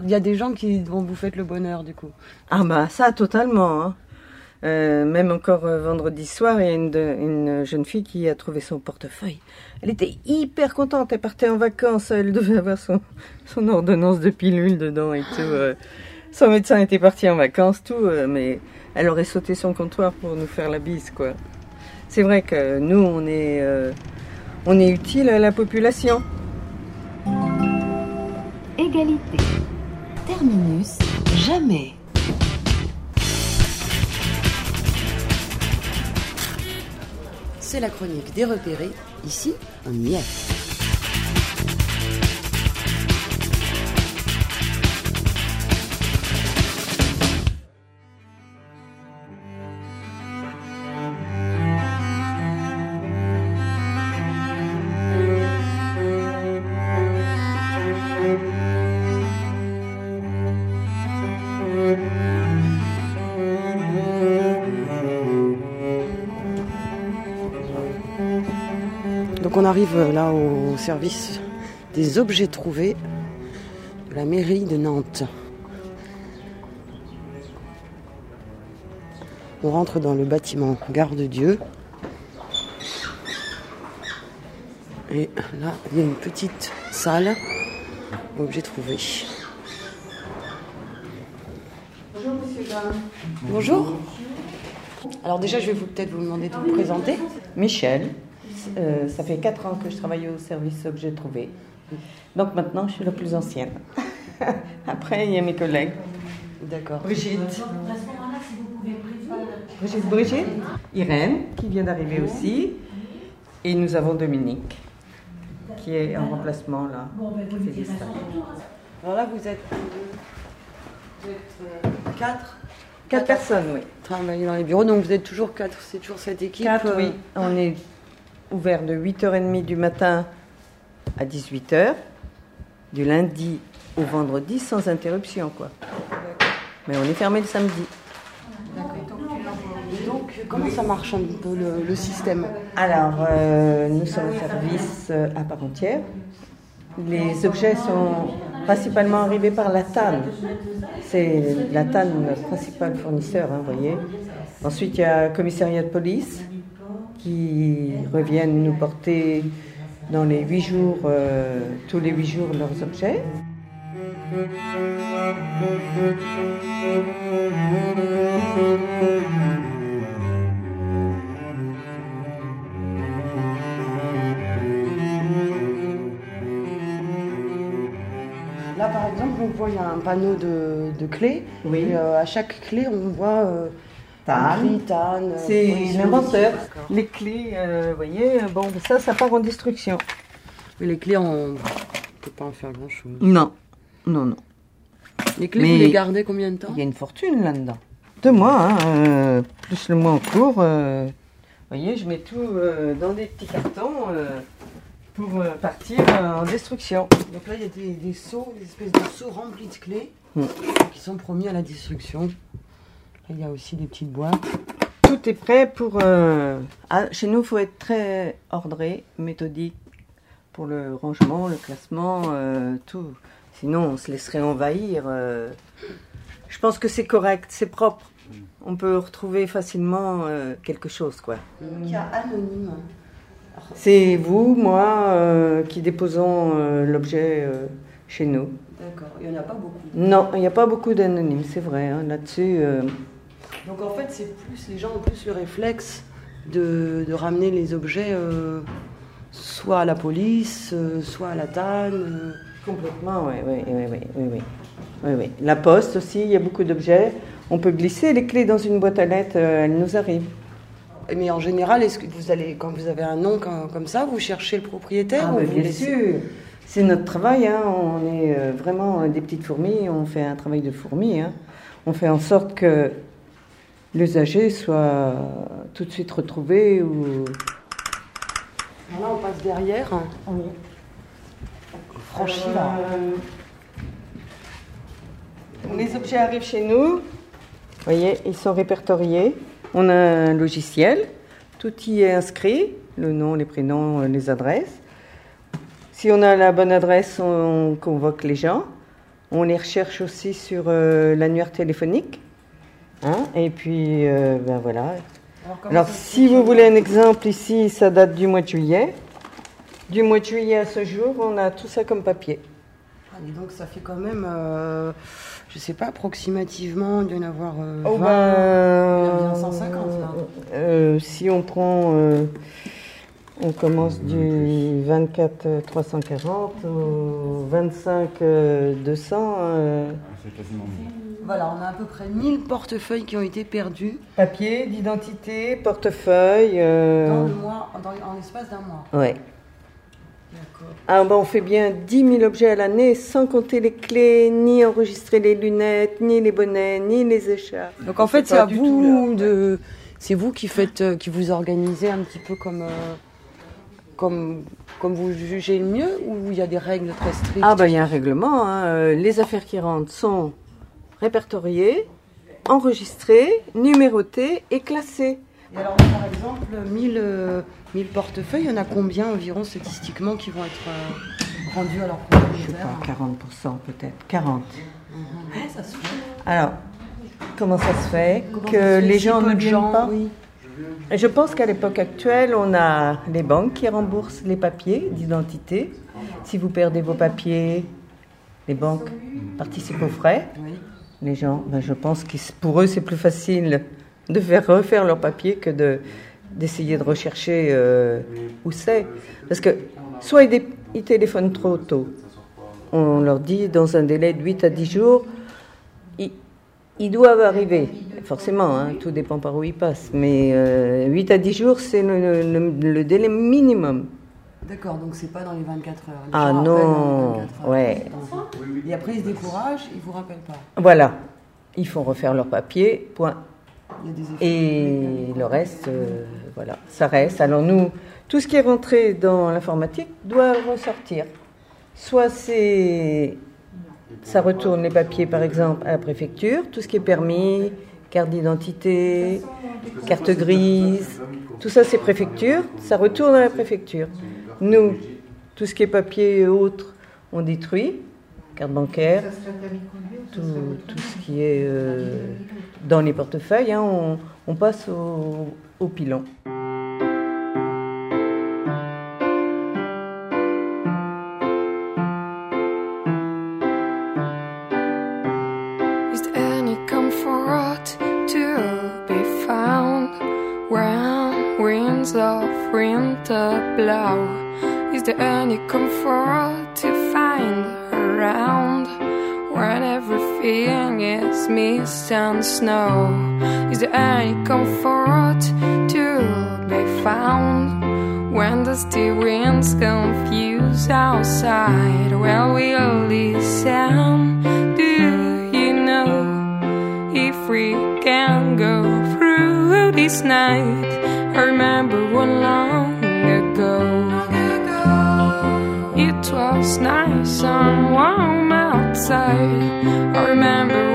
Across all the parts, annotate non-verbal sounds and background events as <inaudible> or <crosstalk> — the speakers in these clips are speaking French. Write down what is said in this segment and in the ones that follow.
Il y a des gens qui dont vous faites le bonheur du coup. Ah bah ça totalement. Hein. Euh, même encore euh, vendredi soir, il y a une, de- une jeune fille qui a trouvé son portefeuille. Elle était hyper contente, elle partait en vacances, elle devait avoir son, son ordonnance de pilule dedans et tout. euh. Son médecin était parti en vacances, tout, euh, mais elle aurait sauté son comptoir pour nous faire la bise, quoi. C'est vrai que nous, on est, euh, on est utile à la population. Égalité. Terminus. Jamais. C'est la chronique des repérés. Ici, on y. arrive euh, là au service des objets trouvés de la mairie de Nantes. On rentre dans le bâtiment Gare de Dieu. Et là, il y a une petite salle objets trouvés. Bonjour monsieur Bonjour. Alors déjà, je vais vous peut-être vous demander de vous présenter. Michel, euh, ça fait 4 ans que je travaille au service objets trouvés. Donc maintenant, je suis la plus ancienne. <laughs> Après, il y a mes collègues. D'accord. Brigitte. Brigitte, Brigitte. Irène, qui vient d'arriver aussi. Et nous avons Dominique, qui est en remplacement là. des stages. Alors là, vous êtes, euh, vous êtes euh, quatre Quatre personnes, oui. travaillez dans les bureaux, donc vous êtes toujours quatre. C'est toujours cette équipe. Quatre, euh, oui. On est ouvert de 8h30 du matin à 18h, du lundi au vendredi sans interruption, quoi. Mais on est fermé le samedi. Donc, comment ça marche un peu le, le système? Alors, euh, nous sommes un service euh, à part entière. Les objets sont principalement arrivés par la TAN. C'est la TAN notre principal fournisseur, hein, vous voyez. Ensuite, il y a le commissariat de police qui reviennent nous porter dans les huit jours, euh, tous les huit jours, leurs objets. Là, par exemple, on voit il y a un panneau de, de clés. Oui. Et, euh, à chaque clé, on voit euh, Euh, C'est l'inventeur. Les clés, euh, vous voyez, bon, ça, ça part en destruction. Les clés, on ne peut pas en faire grand-chose. Non, non, non. Les clés, Mais- vous les gardez combien de temps Il y a une fortune là-dedans. Deux mois, hein, euh, plus le mois en cours. euh, vous voyez, je mets tout euh, dans des petits cartons euh, pour euh, partir euh, en destruction. Donc là, il y a des, des seaux, des espèces de seaux remplis de clés Mm. qui sont promis à la destruction. Il y a aussi des petites boîtes. Tout est prêt pour... euh, ah, chez nous, il faut être très ordré, méthodique pour le rangement, le classement, euh, tout. Sinon, on se laisserait envahir. euh. Je pense que c'est correct, c'est propre. On peut retrouver facilement euh, quelque chose, quoi. Donc il y a anonyme. C'est vous, moi, euh, qui déposons euh, l'objet euh, chez nous. D'accord, il n'y en a pas beaucoup. Non, il n'y a pas beaucoup d'anonymes, c'est vrai. hein, Là-dessus, euh, Donc en fait, c'est plus les gens ont plus le réflexe de, de ramener les objets euh, soit à la police, euh, soit à la TAN. euh. complètement, oui, oui, oui, oui, oui, oui. La poste aussi, il y a beaucoup d'objets. On peut glisser les clés dans une boîte à lettres, elles nous arrivent. Mais en général, est-ce que vous allez, quand vous avez un nom comme, comme ça, vous cherchez le propriétaire Ah, ou vous bien laissez- sûr. C'est notre travail, hein. on est vraiment des petites fourmis, on fait un travail de fourmi. hein. On fait en sorte que l'usager soit tout de suite retrouvé ou... Là, on passe derrière. On franchit là. Euh, Les objets arrivent chez nous. Vous voyez, ils sont répertoriés. On a un logiciel. Tout y est inscrit. Le nom, les prénoms, les adresses. Si on a la bonne adresse, on convoque les gens. On les recherche aussi sur euh, l'annuaire téléphonique. Hein, et puis, euh, ben voilà. Alors, si vous voulez un exemple ici, ça date du mois de juillet. Du mois de juillet à ce jour, on a tout ça comme papier. Ah, et donc ça fait quand même, euh, je sais pas, approximativement, il doit y en avoir euh, Oh 20, ben, il y en a bien 150 là. euh, si on prend, euh, on commence du 24 euh, 340 au 25 euh, 200. euh, C'est quasiment mille. Voilà, on a à peu près 1000 portefeuilles qui ont été perdus papier d'identité, portefeuille. euh, dans le mois, dans, en l'espace d'un mois. ouais. D'accord. Ah, ben, on fait bien 10 000 objets à l'année sans compter les clés, ni enregistrer les lunettes, ni les bonnets, ni les écharpes. Donc en fait, c'est à vous tout, là. de, c'est vous qui faites, euh, qui vous organisez un petit peu comme, euh, comme, comme vous jugez le mieux, ou il y a des règles très strictes? Ah ben il y a un règlement. hein. Les affaires qui rentrent sont répertoriées, enregistrées, numérotées et classées. Et alors, par exemple, 1000, euh, 1000 portefeuilles, il y en a combien environ statistiquement qui vont être euh, rendus à leur Je sais pas, 40% peut-être. 40. Ouais, ça se fait. Alors, comment ça se fait Comment que les gens ne viennent pas oui. Je pense qu'à l'époque actuelle, on a les banques qui remboursent les papiers d'identité. Si vous perdez vos papiers, les banques participent aux frais. Oui. Les gens, ben, je pense que pour eux, c'est plus facile de faire refaire leurs papiers que de d'essayer de rechercher euh, où c'est. Parce que soit ils, ils téléphonent trop tôt, on leur dit dans un délai de 8 à 10 jours, ils, ils doivent arriver. Forcément, hein, tout dépend par où ils passent. Mais euh, 8 à 10 jours, c'est le- le délai minimum. D'accord, donc c'est pas dans les 24 heures. Les Ah non, 24 heures. ouais. Et après, ils se découragent, ils vous rappellent pas. Voilà. Ils font refaire leurs papiers, point. Il y a des effets. Et le reste, euh, voilà, ça reste. Alors nous, tout ce qui est rentré dans l'informatique doit ressortir. Soit c'est, ça retourne les papiers, par exemple, à la préfecture, tout ce qui est permis, carte d'identité, carte grise, tout ça c'est préfecture, ça retourne à la préfecture. Nous, tout ce qui est papier et autres, on détruit, carte bancaire, tout, tout ce qui est euh, dans les portefeuilles, hein, on, on passe au, au pilon. Is there any comfort to be found when winds of winter blow? Is there any comfort to find around when everything is mist and snow? Is there any comfort to be found when the still winds confuse outside? Well, we'll listen. Do you know if we can go through this night? I remember one long outside. I remember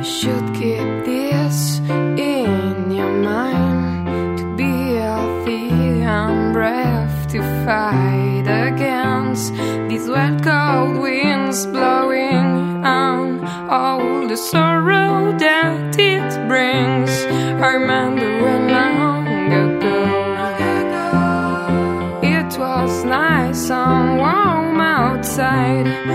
You should keep this in your mind to be healthy and brave to fight against these wet cold winds blowing on all the sorrow that it brings. I remember when long ago it was nice and warm outside.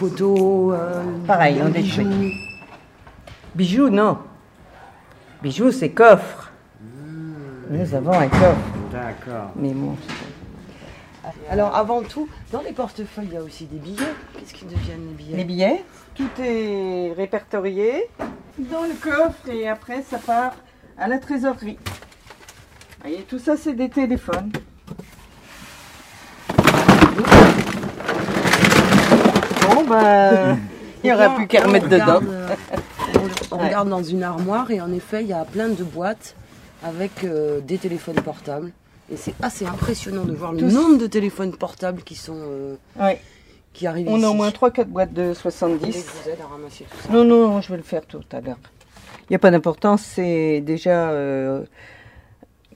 Photos, euh, Pareil, on bijoux. détruit. Bijoux, non. Bijoux, c'est coffre. Nous avons un coffre. D'accord. Mais bon, Alors avant tout, dans les portefeuilles, il y a aussi des billets. Qu'est-ce qu'ils deviennent les billets? Les billets, tout est répertorié dans le coffre et après ça part à la trésorerie. Vous voyez, tout ça c'est des téléphones. Ben, il n'y aura Là, plus qu'à remettre dedans. euh, on, regarde dans une armoire et en effet, il y a plein de boîtes avec euh, des téléphones portables. Et c'est assez impressionnant de voir le Tous. nombre de téléphones portables qui sont euh, Ouais. qui arrivent On ici. a au moins 3-4 boîtes de Dès que 70. vous aide à ramasser tout ça. Non, non, je vais le faire tout à l'heure. Il n'y a pas d'importance, c'est déjà euh,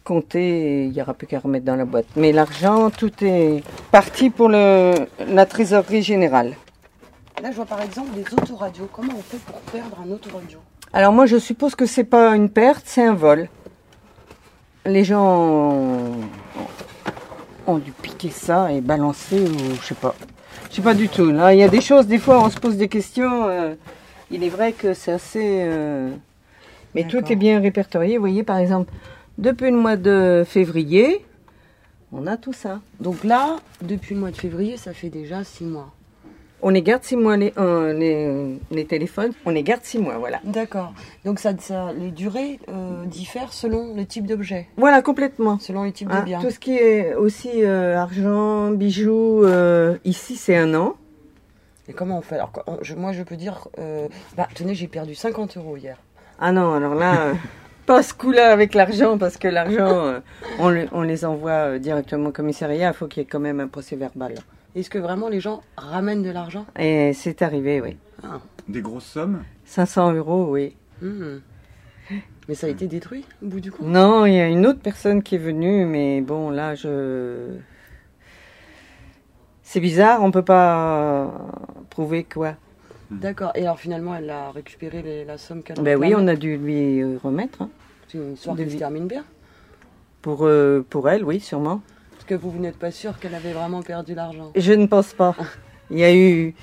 compté il n'y aura plus qu'à remettre dans la boîte. Mais l'argent, tout est parti pour le, la trésorerie générale. Là, je vois par exemple des autoradios. Comment on fait pour perdre un autoradio Alors moi, je suppose que c'est pas une perte, c'est un vol. Les gens ont, dû piquer ça et balancer ou je sais pas. Je sais pas du tout. Là, il y a des choses, des fois, on se pose des questions. euh, il est vrai que c'est assez... euh, mais tout est bien répertorié. Vous voyez, par exemple, depuis le mois de février, on a tout ça. Donc là, depuis le mois de février, ça fait déjà six mois. On les garde six mois, les, euh, les, les téléphones. On les garde six mois, voilà. D'accord. Donc ça, ça- les durées euh, diffèrent selon le type d'objet, Voilà, complètement. selon les types Hein, de biens. tout ce qui est aussi euh, argent, bijoux, euh, ici c'est un an. Et comment on fait? Alors, je- moi, je peux dire, bah, tenez, j'ai perdu 50 euros hier. Ah non, alors là, <laughs> pas ce coup-là avec l'argent, parce que l'argent, on, le- on les envoie directement au commissariat, il faut qu'il y ait quand même un procès verbal. Est-ce que vraiment les gens ramènent de l'argent? Et c'est arrivé, oui. Ah. Des grosses sommes? 500 euros, oui. Hmm. Mais ça a été détruit au bout du compte? Non, il y a une autre personne qui est venue, mais bon, là, je... C'est bizarre, on peut pas prouver quoi. D'accord. Et alors finalement, elle a récupéré les- la somme qu'elle Ben oui, on a dû lui euh, remettre. hein. C'est une histoire de qui se termine bien. Pour, euh, pour elle, oui, sûrement. Parce que vous, vous n'êtes pas sûr qu'elle avait vraiment perdu l'argent. Je ne pense pas. Il y a eu.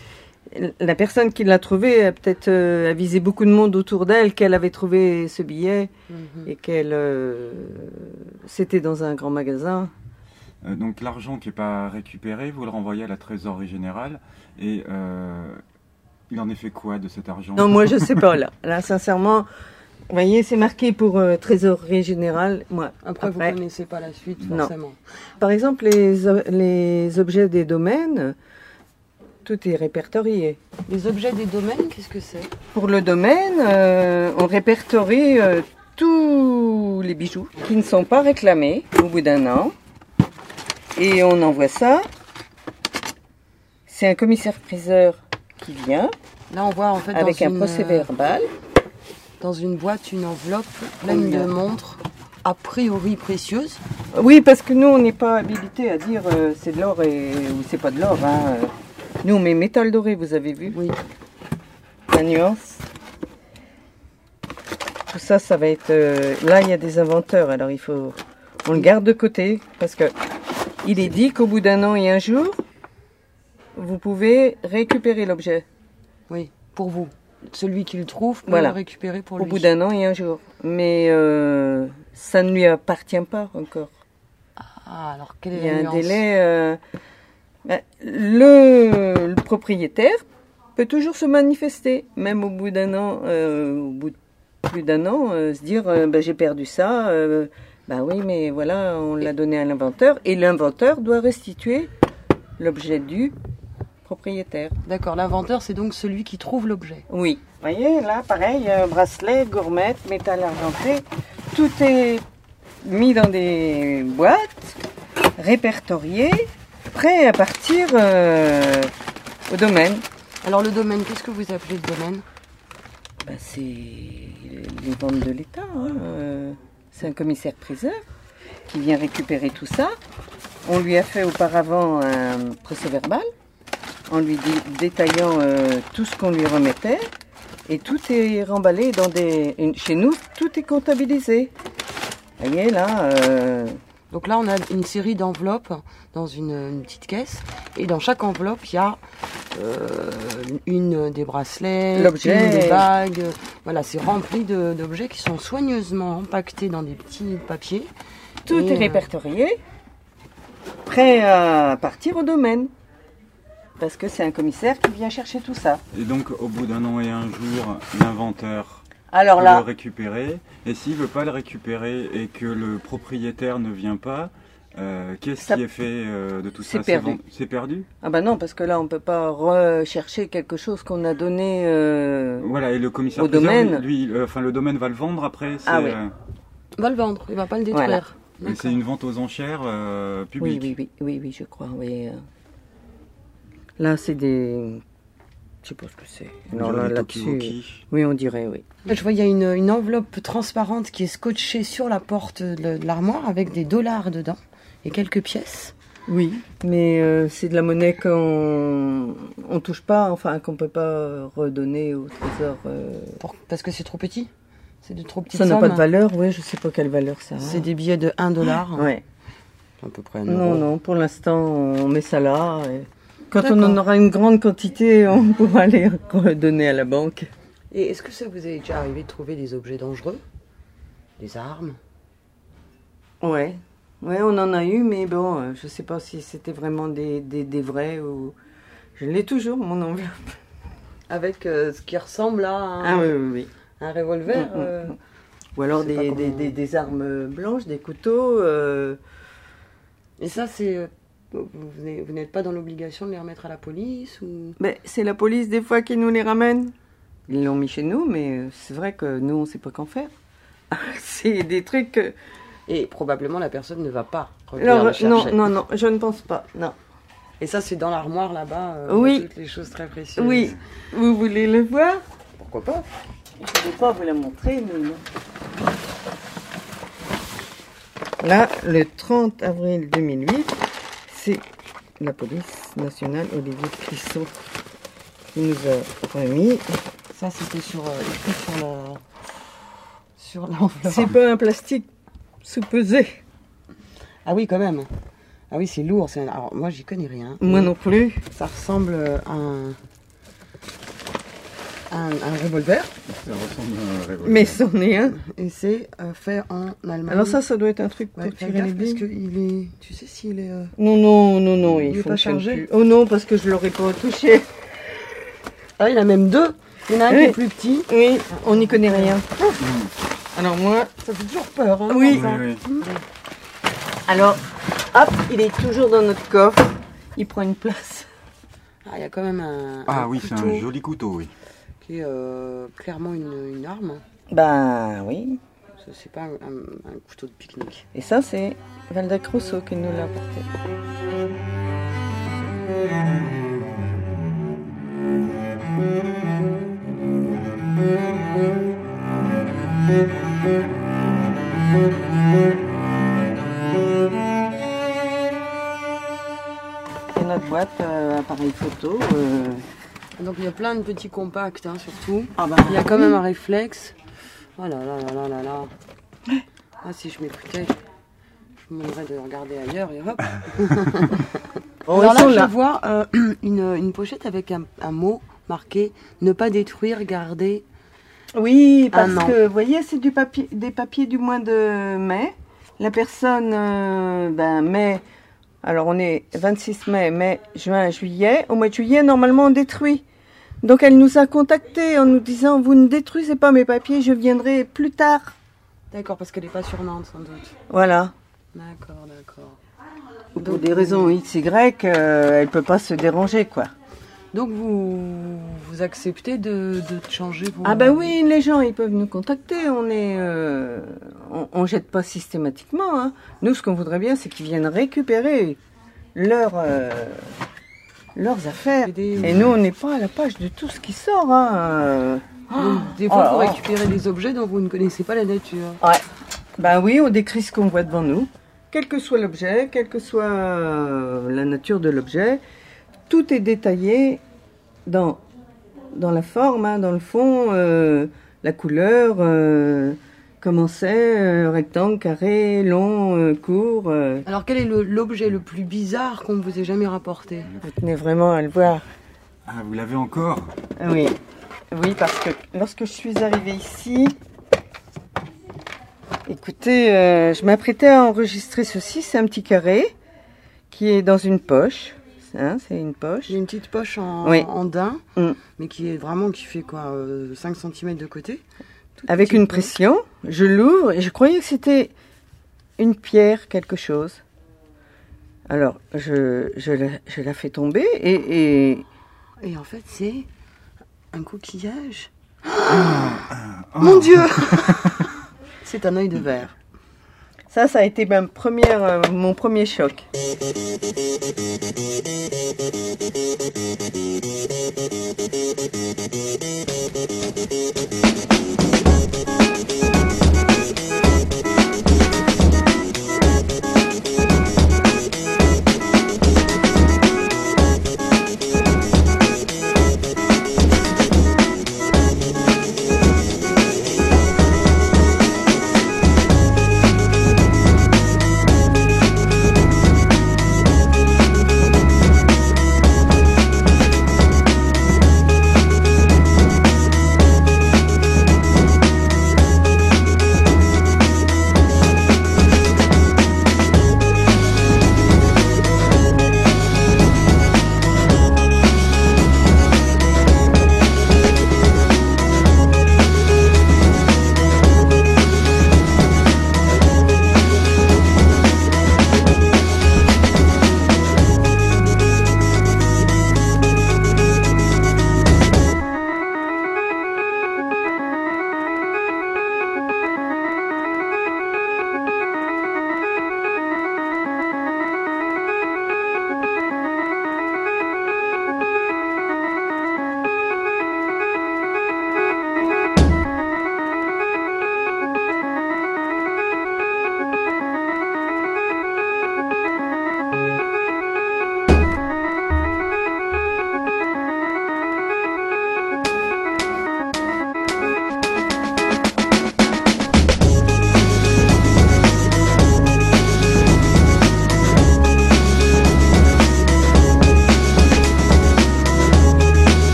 La personne qui l'a trouvé a peut-être euh, avisé beaucoup de monde autour d'elle qu'elle avait trouvé ce billet Mhm. et qu'elle. euh, C'était dans un grand magasin. Euh, Donc l'argent qui n'est pas récupéré, vous le renvoyez à la trésorerie générale. Et euh, il en est fait quoi de cet argent? Non, moi, je sais pas, là. Là, sincèrement, vous voyez, c'est marqué pour euh, trésorerie générale. Moi, Après, vous Après. ne connaissez pas la suite, Non. forcément. par exemple, les, les objets des domaines, tout est répertorié. Les objets des domaines, qu'est-ce que c'est? Pour le domaine, euh, on répertorie euh, tous les bijoux qui ne sont pas réclamés au bout d'un an. Et on envoie ça. C'est un commissaire-priseur qui vient Là, on voit en fait avec dans, un une, procès verbal. Dans une boîte une enveloppe pleine de montres a priori précieuses. Oui, parce que nous, on n'est pas habilité à dire euh, c'est de l'or et, ou c'est pas de l'or. hein. Nous, on met métal doré, vous avez vu? Oui. la nuance. Tout ça, ça va être. euh, là, il y a des inventeurs, alors il faut. On le garde de côté parce que il est dit qu'au bout d'un an et un jour, vous pouvez récupérer l'objet. Oui, pour vous. Celui qui le trouve peut Voilà. le récupérer pour Au lui. bout d'un an et un jour. Mais euh, ça ne lui appartient pas encore. Ah, alors quel est Il y a la un délai. euh, ben, le, le propriétaire peut toujours se manifester, même au bout d'un an, euh, au bout de plus d'un an, euh, se dire ben, j'ai perdu ça. ben oui, mais voilà, on l'a donné à l'inventeur et l'inventeur doit restituer l'objet du propriétaire. D'accord, l'inventeur, c'est donc celui qui trouve l'objet. Oui. Vous voyez, là, pareil, euh, bracelet, gourmette, métal argenté, tout est mis dans des boîtes, répertorié, prêt à partir euh, au domaine. Alors, le domaine, qu'est-ce que vous appelez le domaine? Ben, c'est les ventes de l'État. hein, euh, C'est un commissaire-priseur qui vient récupérer tout ça. On lui a fait auparavant un procès verbal en lui dé- détaillant euh, tout ce qu'on lui remettait. Et tout est remballé dans des... une- Chez nous, tout est comptabilisé. Vous voyez là, euh, Donc là, on a une série d'enveloppes dans une, une petite caisse. Et dans chaque enveloppe, il y a euh, une des bracelets, une des bagues. Voilà, c'est rempli d'objets qui sont soigneusement empaquetés dans des petits papiers. Tout Et, est répertorié, prêt à partir au domaine. Parce que c'est un commissaire qui vient chercher tout ça. Et donc, au bout d'un an et un jour, l'inventeur Alors peut là, le récupérer. Et s'il veut pas le récupérer et que le propriétaire ne vient pas, euh, qu'est-ce Ça- qui est fait euh, de tout C'est ça? Perdu. C'est perdu? Ah bah non, parce que là, on peut pas rechercher quelque chose qu'on a donné. euh, Voilà, et le commissaire Au domaine. lui, lui, euh, enfin, le domaine va le vendre après. Ah oui. Il va le vendre, il va pas le détruire. Voilà. c'est une vente aux enchères euh, Oui, oui, oui, oui, oui, je crois. Oui. Là, c'est des. Je sais pas ce que c'est. On Non, là, des là-dessus. Oui, on dirait, oui. Je vois, il y a une, une enveloppe transparente qui est scotchée sur la porte de, l'armoire avec des dollars dedans et quelques pièces. Oui, mais euh, c'est de la monnaie qu'on on touche pas, enfin qu'on peut pas redonner au trésor. euh. Pour- parce que c'est trop petit. C'est de trop petites Ça n'a pas de valeur, oui, je sais pas quelle valeur ça a. C'est des billets de 1 dollar. Ouais. À peu près un Non, euro. non, pour l'instant, on met ça là. et Quand on en aura une grande quantité, on <laughs> pourra les redonner à la banque. Et est-ce que ça vous est déjà arrivé de trouver des objets dangereux? Des armes? Ouais. Ouais, on en a eu, mais bon, euh, je sais pas si c'était vraiment des, des, des vrais ou. Je l'ai toujours, mon enveloppe. Avec euh, ce qui ressemble à un, Ah oui, oui, oui. un revolver Mm, mm, euh, Ou alors des, des, comment- des, des armes blanches, des couteaux. euh, Et ça, c'est. Euh, vous n'êtes- pas dans l'obligation de les remettre à la police ou... Ben, c'est la police des fois qui nous les ramène. Ils l'ont mis chez nous, mais euh, c'est vrai que nous, on sait pas qu'en faire. <laughs> c'est des trucs. que- Et probablement la personne ne va pas revenir Alors, le non, chercher. non, non, je ne pense pas. Non. Et ça, c'est dans l'armoire là-bas. euh, Oui. Toutes les choses très précieuses. Oui, vous voulez le voir? Pourquoi pas? Je ne vais pas vous la montrer, mais non. Là, le 30 avril 2008, c'est la police nationale Olivier Crisson qui nous a remis. Ça, c'était sur, euh, sur la. Sur l'enveloppe. C'est pas un plastique sous-pesé. Ah oui, quand même. Ah oui, c'est lourd. un- Alors, moi, j'y connais rien. Moi non plus. Ça ressemble à un. Un, un revolver. Ça ressemble à un revolver. Mais c'en est un. Et c'est euh, fait en Allemagne. Alors ça, ça doit être un truc pour Ouais, fais tirer les gaffe parce billes. qu'il est. Tu sais s'il est. euh, Non, non, non, non, Il il est pas chargé plus. Oh non, parce que je l'aurais pas touché. Ah, il y en a même deux. Il y en a un qui est plus petit. Oui, on n'y connaît rien. Alors moi, Ça fait toujours peur. Hein, Oui. oui. alors, hop, il est toujours dans notre coffre. Il prend une place. Ah, il y a quand même un. Ah un oui, c'est un joli couteau, oui. Euh, clairement une, une arme. Ben oui. Ça, C'est pas un, un- un couteau de pique-nique. Et ça, c'est Valdac Rousseau qui nous l'a apporté. Et notre boîte euh, appareil photo. euh, Donc il y a plein de petits compacts, hein, surtout. Ah bah, Il y a quand même un réflexe. Oh là là là là là là. Ah, si je m'écoutais, je me demanderais de regarder ailleurs et hop. <laughs> Alors là, je vois euh, <clears throat> une, une pochette avec un, un mot marqué ne pas détruire, garder. Oui, parce an. que, vous voyez, c'est du papier, des papiers du mois de mai. La personne, euh, ben, mai, alors on est 26 mai, mai, juin, juillet. Au mois de juillet, normalement, on détruit. Donc elle nous a contactés en nous disant, vous ne détruisez pas mes papiers, je viendrai plus tard. D'accord, parce qu'elle n'est pas sur Nantes sans doute. Voilà. D'accord, d'accord. Pour des raisons X, Y, euh, elle peut pas se déranger, quoi. Donc vous, vous acceptez de, de changer vos... Ah ben oui, les gens, ils peuvent nous contacter. On est, euh, on, on jette pas systématiquement. hein. Nous, ce qu'on voudrait bien, c'est qu'ils viennent récupérer leurs euh, leurs affaires. Et nous, on n'est pas à la page de tout ce qui sort. Hein. Donc, des fois, Oh vous là là. récupérez des objets dont vous ne connaissez pas la nature. Ouais. Ben oui, on décrit ce qu'on voit devant nous, quel que soit l'objet, quelle que soit euh, la nature de l'objet. Tout est détaillé dans, dans la forme, hein, dans le fond, euh, la couleur, euh, comment c'est, euh, rectangle, carré, long, euh, court. euh. Alors, quel est l'objet le, plus bizarre qu'on vous ait jamais rapporté? Vous tenez vraiment à le voir. Ah, vous l'avez encore? Ah Oui, oui, parce que lorsque je suis arrivée ici, écoutez, euh, je m'apprêtais à enregistrer ceci. C'est un petit carré qui est dans une poche. Hein, c'est une poche. J'ai une petite poche en, Oui. en daim, Mm. mais qui est vraiment, qui fait quoi, euh, 5 cm de côté? Avec une pression, je l'ouvre et je croyais que c'était une pierre, quelque chose. Alors, je, je, la, je la fais tomber et, et Et en fait, c'est un coquillage. <gasps> Mon Dieu <laughs> C'est un œil de verre. ça, ça a été ma première, euh, mon premier choc.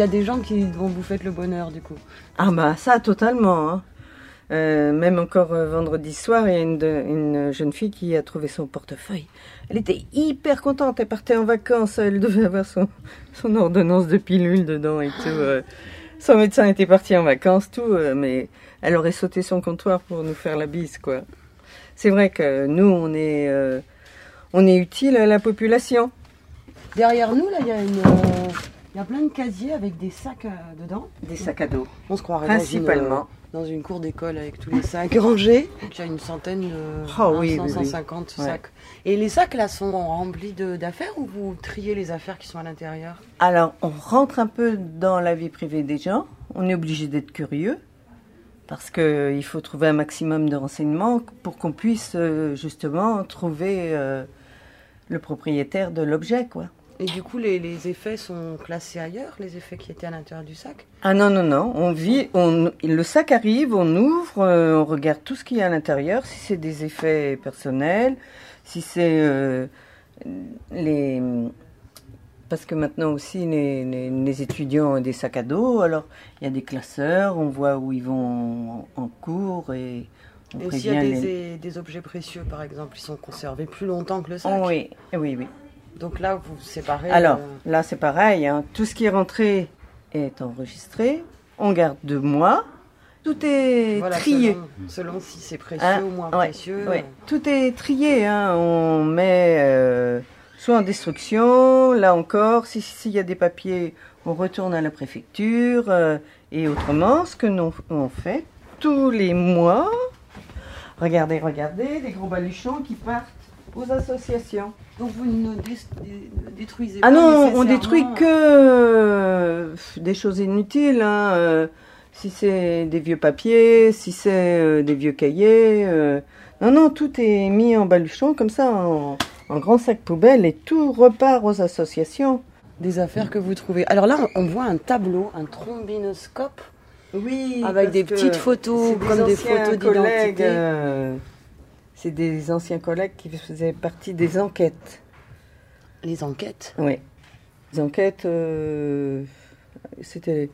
Y a des gens qui dont vous faites le bonheur du coup. Ah bah ça totalement. hein. Euh, même encore euh, vendredi soir, il y a une, une jeune fille qui a trouvé son portefeuille. Elle était hyper contente. Elle partait en vacances. Elle devait avoir son, son ordonnance de pilule dedans et tout. euh. Son médecin était parti en vacances, tout. euh, mais elle aurait sauté son comptoir pour nous faire la bise, quoi. C'est vrai que nous, on est, euh, on est utile à la population. Derrière nous là, il y a une, euh, il y a plein de casiers avec des sacs euh, dedans. Des sacs à dos, On se croirait principalement. dans une, euh, dans une cour d'école avec tous les sacs rangés. Donc, il y a une centaine, de Oh oui, 100, oui, oui. 150 Ouais. sacs. Et les sacs là sont remplis d'affaires ou vous triez les affaires qui sont à l'intérieur? Alors, on rentre un peu dans la vie privée des gens. On est obligé d'être curieux parce qu'il faut trouver un maximum de renseignements pour qu'on puisse euh, justement trouver euh, le propriétaire de l'objet, quoi. Et du coup, les, les effets sont classés ailleurs, les effets qui étaient à l'intérieur du sac? Ah non, non, non. On vit, on, le sac arrive, on ouvre, euh, on regarde tout ce qu'il y a à l'intérieur, si c'est des effets personnels, si c'est euh, les. Parce que maintenant aussi, les, les- les étudiants ont des sacs à dos, alors il y a des classeurs, on voit où ils vont en, en cours et on Et s'il y a des, des objets précieux, par exemple, ils sont conservés plus longtemps que le sac? Oh, oui, oui, oui. Donc là, vous séparez. Alors, euh, là, c'est pareil. hein. Tout ce qui est rentré est enregistré. On garde deux mois. Tout est voilà, trié. Selon, selon si c'est précieux Hein, ou moins ouais, précieux. ouais. Tout est trié. hein. On met euh, soit en destruction, là encore, si- s'il y a des papiers, on retourne à la préfecture. euh, et autrement, ce que nous on fait tous les mois, regardez, regardez, des gros baluchons qui partent aux associations. Donc vous ne dé- dé- détruisez Ah pas non, on détruit que euh, des choses inutiles. Hein, euh, si c'est des vieux papiers, si c'est euh, des vieux cahiers. non, non, tout est mis en baluchon comme ça, en, en grand sac poubelle et tout repart aux associations. des affaires que vous trouvez. Alors là, on voit un tableau, un trombinoscope. Oui, Avec des que petites photos, comme des photos collègues, d'identité. euh, c'est des anciens collègues qui faisaient partie des enquêtes. Les enquêtes. Oui. Les enquêtes, euh, c'était.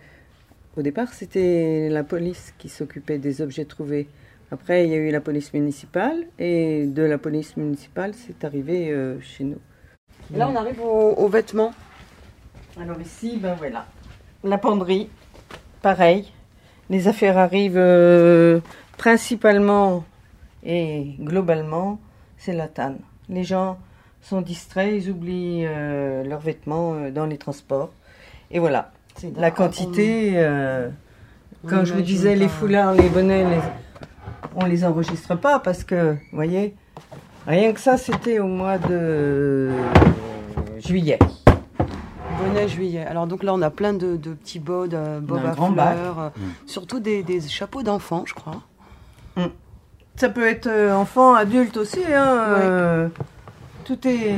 Au départ, c'était la police qui s'occupait des objets trouvés. Après, il y a eu la police municipale, et de la police municipale, c'est arrivé euh, chez nous. Là, on arrive aux, aux vêtements. Alors ici, ben voilà. La penderie, pareil. Les affaires arrivent euh, principalement et globalement, c'est la tanne. Les gens sont distraits, ils oublient euh, leurs vêtements euh, dans les transports. Et voilà, la quantité, euh, quand je vous disais les foulards, les bonnets, les- on les enregistre pas parce que, vous voyez, rien que ça, c'était au mois de juillet. Bonnet juillet. Alors donc là, on a plein de, de petits bots, de bob un à fleurs, euh, surtout des, des chapeaux d'enfants, je crois. Ça peut être euh, enfant, adulte aussi. Hein, euh, tout est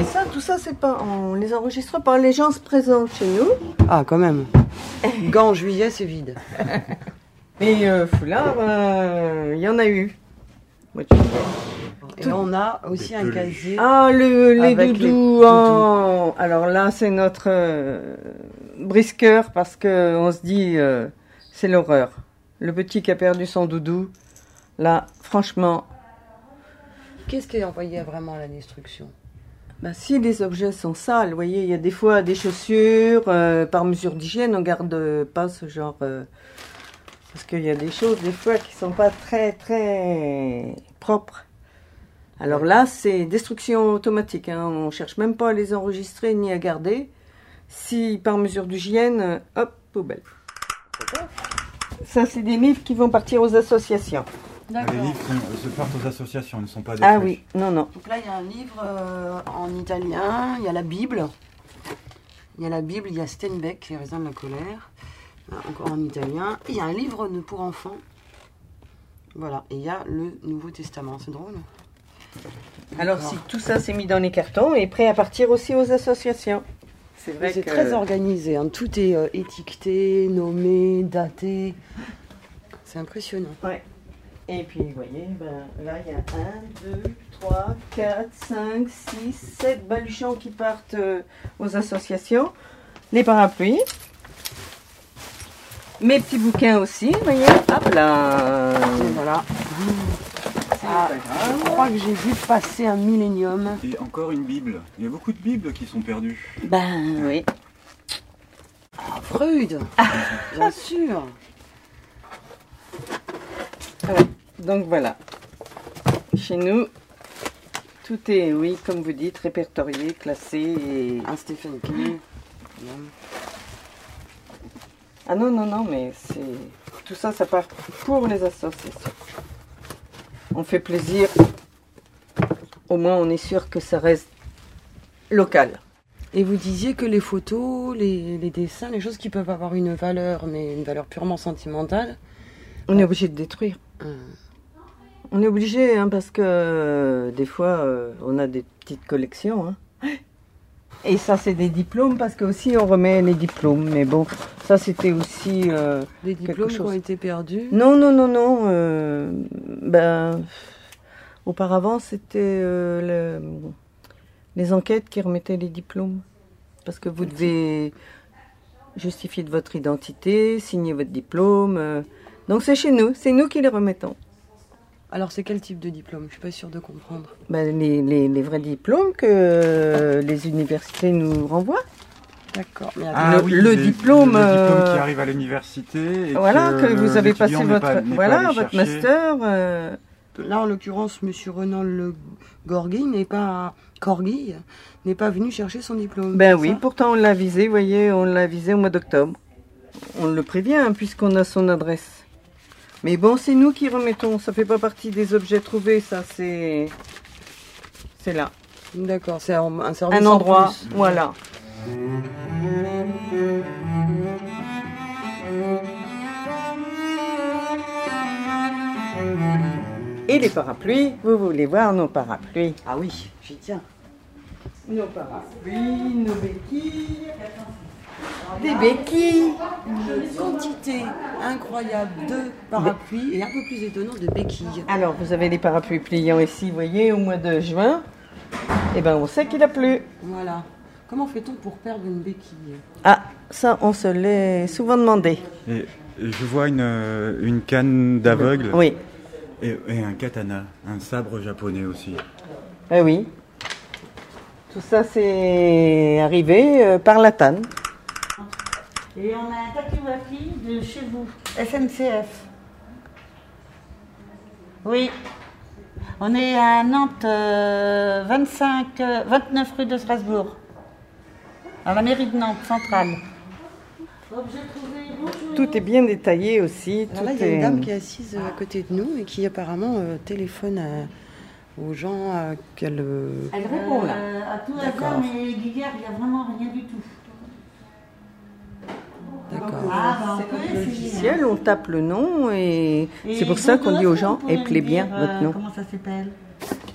et ça, tout ça, c'est pas. On les enregistre pas. Les gens se présentent chez nous. Ah, quand même. <laughs> Gants juillet, c'est vide. <laughs> Mais euh, foulard, euh, il y en a eu. Moi, tu vois. Et on a aussi un casier. Ah, le, les Avec les doudous. en- Alors là, c'est notre euh, brisqueur parce que on se dit, euh, c'est l'horreur. Le petit qui a perdu son doudou. Là, franchement, Qu'est-ce qui est envoyé vraiment à la destruction? Bah, si les objets sont sales, vous voyez, il y a des fois des chaussures, euh, par mesure d'hygiène, on garde euh, pas ce genre. euh, parce qu'il y a des choses, des fois, qui sont pas très, très propres. Alors là, c'est destruction automatique. Hein, on cherche même pas à les enregistrer ni à garder. Si par mesure d'hygiène, hop, poubelle. Ça, c'est des livres qui vont partir aux associations. Les livres sont- se partent aux associations, ils ne sont pas des Ah oui, non, non. Donc là, il y a un livre euh, en italien, il y a la Bible. Il y a la Bible, il y a Steinbeck, Les raisins de la colère, euh, encore en italien. Et il y a un livre pour enfants. Voilà, et il y a le Nouveau Testament, c'est drôle. Alors si tout ça s'est mis dans les cartons et prêt à partir aussi aux associations. C'est vrai C'est que très organisé, hein. tout est euh, étiqueté, nommé, daté. C'est impressionnant. Ouais. Et puis vous voyez, ben, là il y a 1, 2, 3, 4, 5, 6, 7 baluchons qui partent euh, aux associations. Les parapluies. Mes petits bouquins aussi, vous voyez. Hop là. Voilà. Ah, je crois que j'ai vu passer un millénium. Et encore une Bible. Il y a beaucoup de Bibles qui sont perdues. Ben oui. Ah, Freud <laughs> Bien sûr Donc voilà. Chez nous, tout est, oui, comme vous dites, répertorié, classé et... Un Stephen King. Ah non, non, non, mais c'est... Tout ça, ça part pour les associations. On fait plaisir. Au moins, on est sûr que ça reste local. Et vous disiez que les photos, les, les dessins, les choses qui peuvent avoir une valeur, mais une valeur purement sentimentale, On est obligé de détruire. euh, On est obligé, hein, parce que euh, des fois, euh, on a des petites collections. hein. Et ça, c'est des diplômes, parce que aussi, on remet les diplômes. Mais bon, ça, c'était aussi... euh, des diplômes qui ont été perdus? Non, non, non, non. euh, ben, auparavant, c'était euh, le- les enquêtes qui remettaient les diplômes. Parce que vous devez justifier de votre identité, signer votre diplôme. euh. donc c'est chez nous, c'est nous qui les remettons. Alors c'est quel type de diplôme? Je suis pas sûre de comprendre. Ben, les, les- les vrais diplômes que euh, les universités nous renvoient. D'accord. Ah, le- diplôme, Le diplôme euh, qui arrive à l'université. voilà, que, vous avez passé votre, pas- n'est pas voilà, votre master. euh, Là, en l'occurrence, Monsieur Renan Le Gorgui n'est pas Corgui n'est pas venu chercher son diplôme. Ben oui, pourtant on l'a visé, vous voyez, on l'a visé au mois d'octobre. On le prévient hein, puisqu'on a son adresse. Mais bon, c'est nous qui remettons, ça fait pas partie des objets trouvés, ça c'est c'est là. D'accord, c'est un, un service Un en endroit, plus. voilà. Et les parapluies, vous voulez voir nos parapluies Ah oui, j'y tiens. Nos parapluies, nos béquilles. Des béquilles Une quantité incroyable de parapluies et un peu plus étonnant de béquilles. Alors, vous avez les parapluies pliants ici, vous voyez, au mois de juin. Eh ben, on sait qu'il a plu. Voilà. Comment fait-on pour perdre une béquille? Ah, ça, on se l'est souvent demandé. Et, je vois une, une canne d'aveugle Oui, et, et un katana, un sabre japonais aussi. eh oui. Tout ça, c'est arrivé euh, par la tanne. Et on a un takiwaki de chez vous, SNCF. Oui. On est à Nantes, euh, 25, euh, 29 rue de Strasbourg. À la mairie de Nantes, centrale. Tout est bien détaillé aussi. Alors là, il y a une dame qui est assise à côté de nous et qui apparemment euh, téléphone à- aux gens à qu'elle. euh, Elle répond là. Euh, à tout D'accord. hasard, mais Guillard, il n'y a vraiment rien du tout. D'accord. Ah, bah, on peut logiciel, tape le nom et, Et c'est pour ça qu'on dit aux gens, appelez bien dire, votre euh, nom. Comment ça s'appelle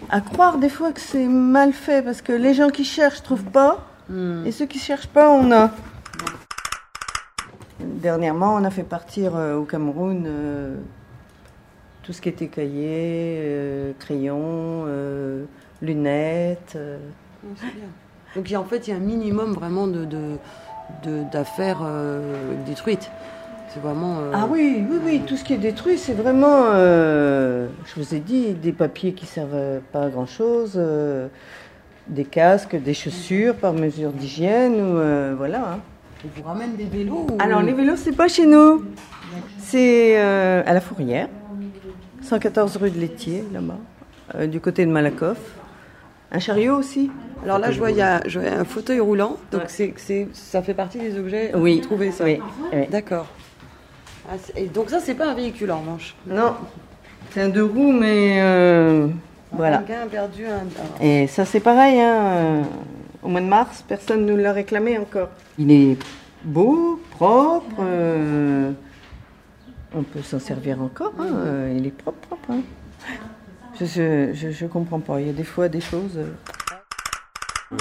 À croire des fois que c'est mal fait parce que les gens qui cherchent trouvent pas Hmm. et ceux qui cherchent pas on a. Dernièrement, on a fait partir euh, au Cameroun euh, tout ce qui était cahier, euh, crayons, euh, lunettes. euh. Oh, bien. Donc il y a- en fait, il y a un minimum vraiment de de- de- d'affaires euh, détruites. C'est vraiment. euh, Ah oui, oui, oui, tout ce qui est détruit, c'est vraiment, euh, je vous ai dit, des papiers qui servent pas à grand chose, des casques, des chaussures par mesure d'hygiène, ou voilà. hein. On vous ramène des vélos ou- Alors les vélos, c'est pas chez nous. C'est à la Fourrière, 114 rue de Laitier, là-bas, du côté de Malakoff. Un chariot aussi Alors là, je vois, il y a, je vois un fauteuil roulant. Donc Ouais. c'est, c'est, ça fait partie des objets Oui. trouvés, ça. Oui. D'accord. Ah, et donc ça, c'est pas un véhicule en revanche. Non, c'est un deux roues, mais euh, voilà. Quelqu'un a perdu un. Et ça, c'est pareil. hein, euh, Au mois de mars, personne ne l'a réclamé encore. Il est beau, propre. euh, on peut s'en servir encore. hein, euh, Il est propre, propre. hein. Je, je comprends pas. Il y a des fois des choses. euh.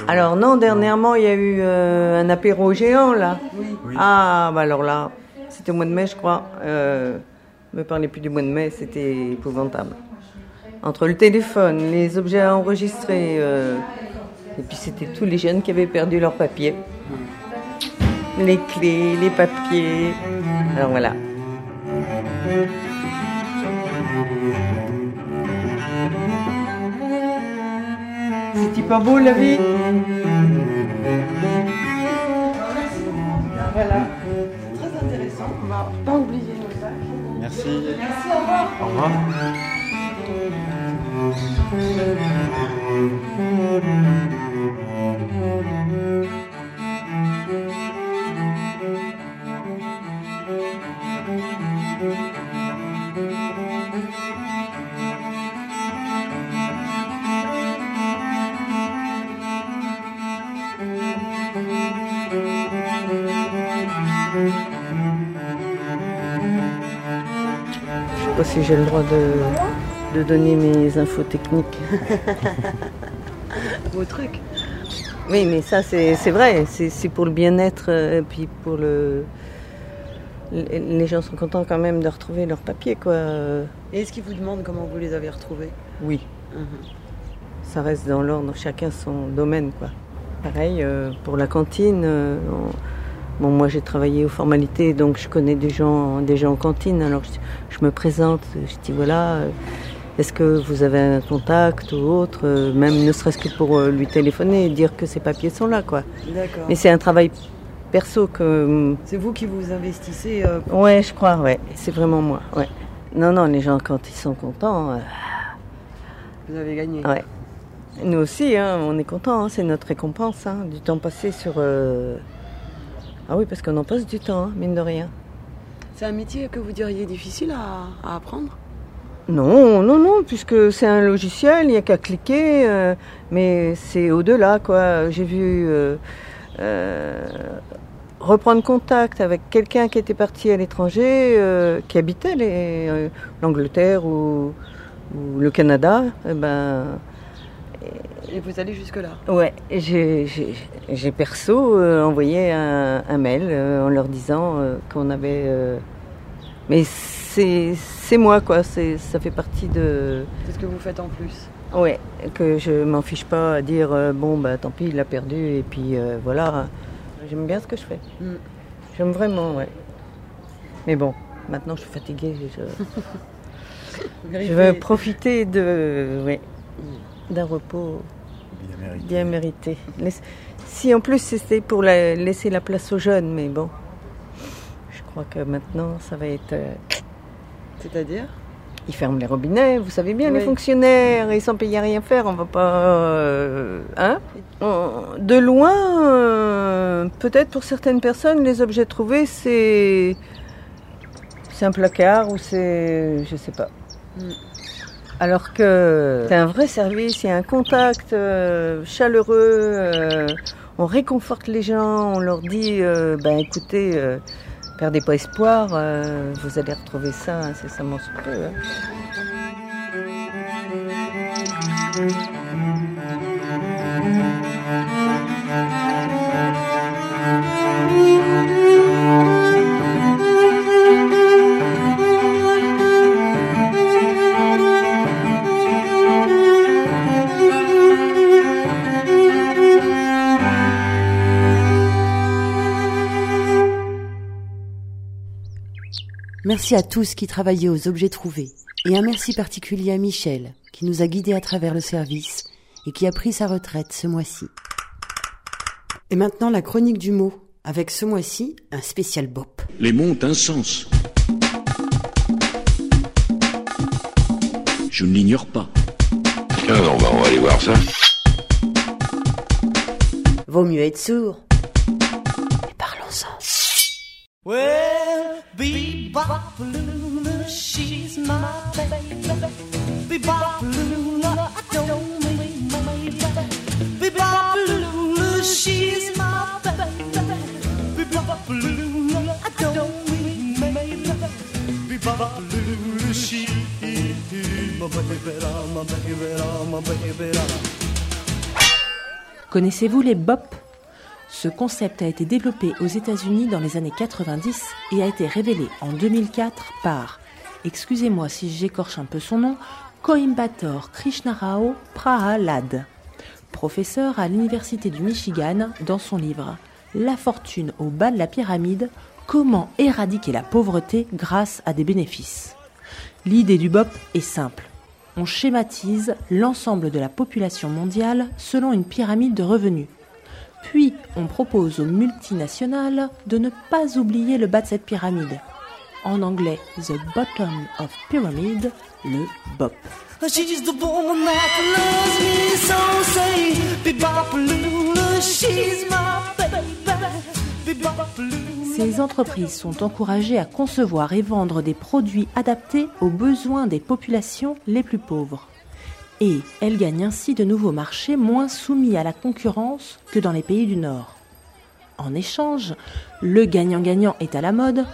Alors non, dernièrement, il y a eu euh, un apéro géant là. Oui. Ah, bah alors là, c'était au mois de mai, je crois. Euh, me parlez plus du mois de mai, c'était épouvantable. Entre le téléphone, les objets à enregistrer, euh, et puis c'était tous les jeunes qui avaient perdu leur papier. les clés, les papiers. Alors voilà. C'était pas beau la vie Voilà. Très intéressant. On va pas oublier nos sacs. Merci. Merci, au revoir. Au revoir. Pas si j'ai le droit de, de donner mes infos techniques. <laughs> Vos trucs. Oui, mais ça, c'est vrai. C'est pour le bien-être, euh, et puis pour le. Les gens sont contents quand même de retrouver leurs papiers, quoi. Et est-ce qu'ils vous demandent comment vous les avez retrouvés? Oui, ça reste dans l'ordre, chacun son domaine, quoi. Pareil, euh, pour la cantine, euh, on- bon, moi j'ai travaillé aux formalités, donc je connais des gens, des gens en cantine, alors je, je me présente, je dis voilà, euh, est-ce que vous avez un contact ou autre, euh, même ne serait-ce que pour euh, lui téléphoner et dire que ses papiers sont là, quoi. D'accord. Mais c'est un travail perso que. C'est vous qui vous investissez euh, Ouais, je crois, ouais. C'est vraiment moi, ouais. Non, non, les gens, quand ils sont contents, euh, Vous avez gagné. ouais. Nous aussi, hein, on est contents, hein, c'est notre récompense, hein, du temps passé sur. euh, Ah oui, parce qu'on en passe du temps, hein, mine de rien. C'est un métier que vous diriez difficile à, à apprendre? Non, non, non, puisque c'est un logiciel, il n'y a qu'à cliquer, euh, mais c'est au-delà, quoi. J'ai vu euh, euh, reprendre contact avec quelqu'un qui était parti à l'étranger, qui habitait l'Angleterre ou, ou le Canada, eh ben, Et vous allez jusque-là Ouais, j'ai perso euh, envoyé un, un mail euh, en leur disant euh, qu'on avait. mais c'est moi quoi, ça fait partie de. C'est ce que vous faites en plus. Ouais, que je m'en fiche pas à dire bon bah tant pis il a perdu et puis voilà. J'aime bien ce que je fais. Mm. J'aime vraiment, ouais. Mais bon, maintenant je suis fatiguée. Je, <laughs> je veux profiter de ouais, d'un repos bien mérité. Laisse- Si en plus c'était pour la- laisser la place aux jeunes, mais bon, je crois que maintenant ça va être. euh, C'est-à-dire? Ils ferment les robinets, vous savez bien, les fonctionnaires, et sans payer à rien faire, on va pas. euh, hein? De loin, euh, peut-être pour certaines personnes, les objets trouvés, c'est. C'est un placard ou c'est. Je sais pas. Mm. Alors que c'est un vrai service, il y a un contact euh, chaleureux, euh, on réconforte les gens, on leur dit euh, ben écoutez, euh, perdez pas espoir, vous allez retrouver ça incessamment sous peu. Merci à tous qui travaillaient aux objets trouvés. Et un merci particulier à Michel, qui nous a guidés à travers le service et qui a pris sa retraite ce mois-ci. Et maintenant la chronique du mot, avec ce mois-ci un spécial bop. Les mots ont un sens. Je ne l'ignore pas. Tiens, on va, on va aller voir ça. Vaut mieux être sourd. Connaissez-vous les BOP Ce concept a été développé aux États-Unis dans les années 90 et a été révélé en 2004 par, excusez-moi si j'écorche un peu son nom, Coimbatore Krishnarao Prahalad, professeur à l'Université du Michigan dans son livre La fortune au bas de la pyramide, comment éradiquer la pauvreté grâce à des bénéfices L'idée du BOP est simple. On schématise l'ensemble de la population mondiale selon une pyramide de revenus. Puis on propose aux multinationales de ne pas oublier le bas de cette pyramide. En anglais, the bottom of pyramid, le BOP. Ces entreprises sont encouragées à concevoir et vendre des produits adaptés aux besoins des populations les plus pauvres. Et elles gagnent ainsi de nouveaux marchés moins soumis à la concurrence que dans les pays du Nord. En échange, le gagnant-gagnant est à la mode,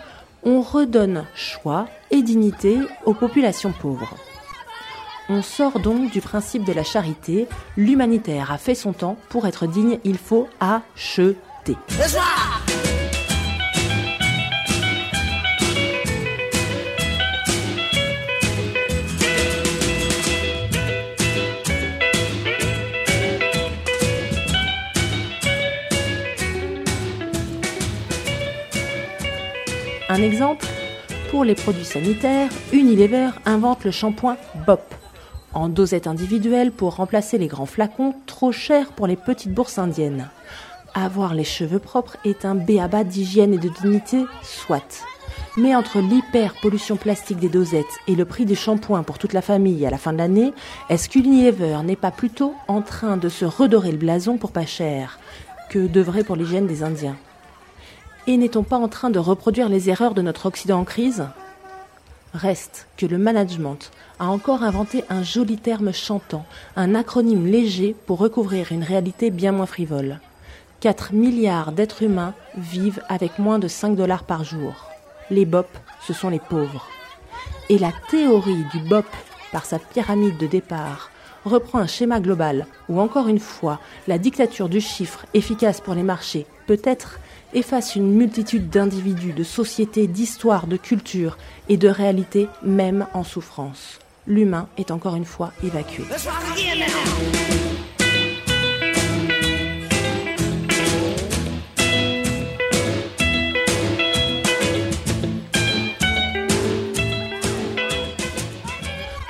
on redonne choix et dignité aux populations pauvres. On sort donc du principe de la charité, l'humanitaire a fait son temps, pour être digne il faut acheter. Un exemple Pour les produits sanitaires, Unilever invente le shampoing BOP, en dosette individuelle pour remplacer les grands flacons trop chers pour les petites bourses indiennes. Avoir les cheveux propres est un béaba d'hygiène et de dignité, soit. Mais entre l'hyper-pollution plastique des dosettes et le prix du shampoing pour toute la famille à la fin de l'année, est-ce qu'Unilever n'est pas plutôt en train de se redorer le blason pour pas cher? Que devrait pour l'hygiène des Indiens Et n'est-on pas en train de reproduire les erreurs de notre Occident en crise? Reste que le management a encore inventé un joli terme chantant, un acronyme léger pour recouvrir une réalité bien moins frivole. 4 milliards d'êtres humains vivent avec moins de 5 dollars par jour. Les BOP, ce sont les pauvres. Et la théorie du BOP, par sa pyramide de départ, reprend un schéma global où, encore une fois, la dictature du chiffre, efficace pour les marchés, peut-être, efface une multitude d'individus, de sociétés, d'histoires, de cultures et de réalités, même en souffrance. L'humain est encore une fois évacué.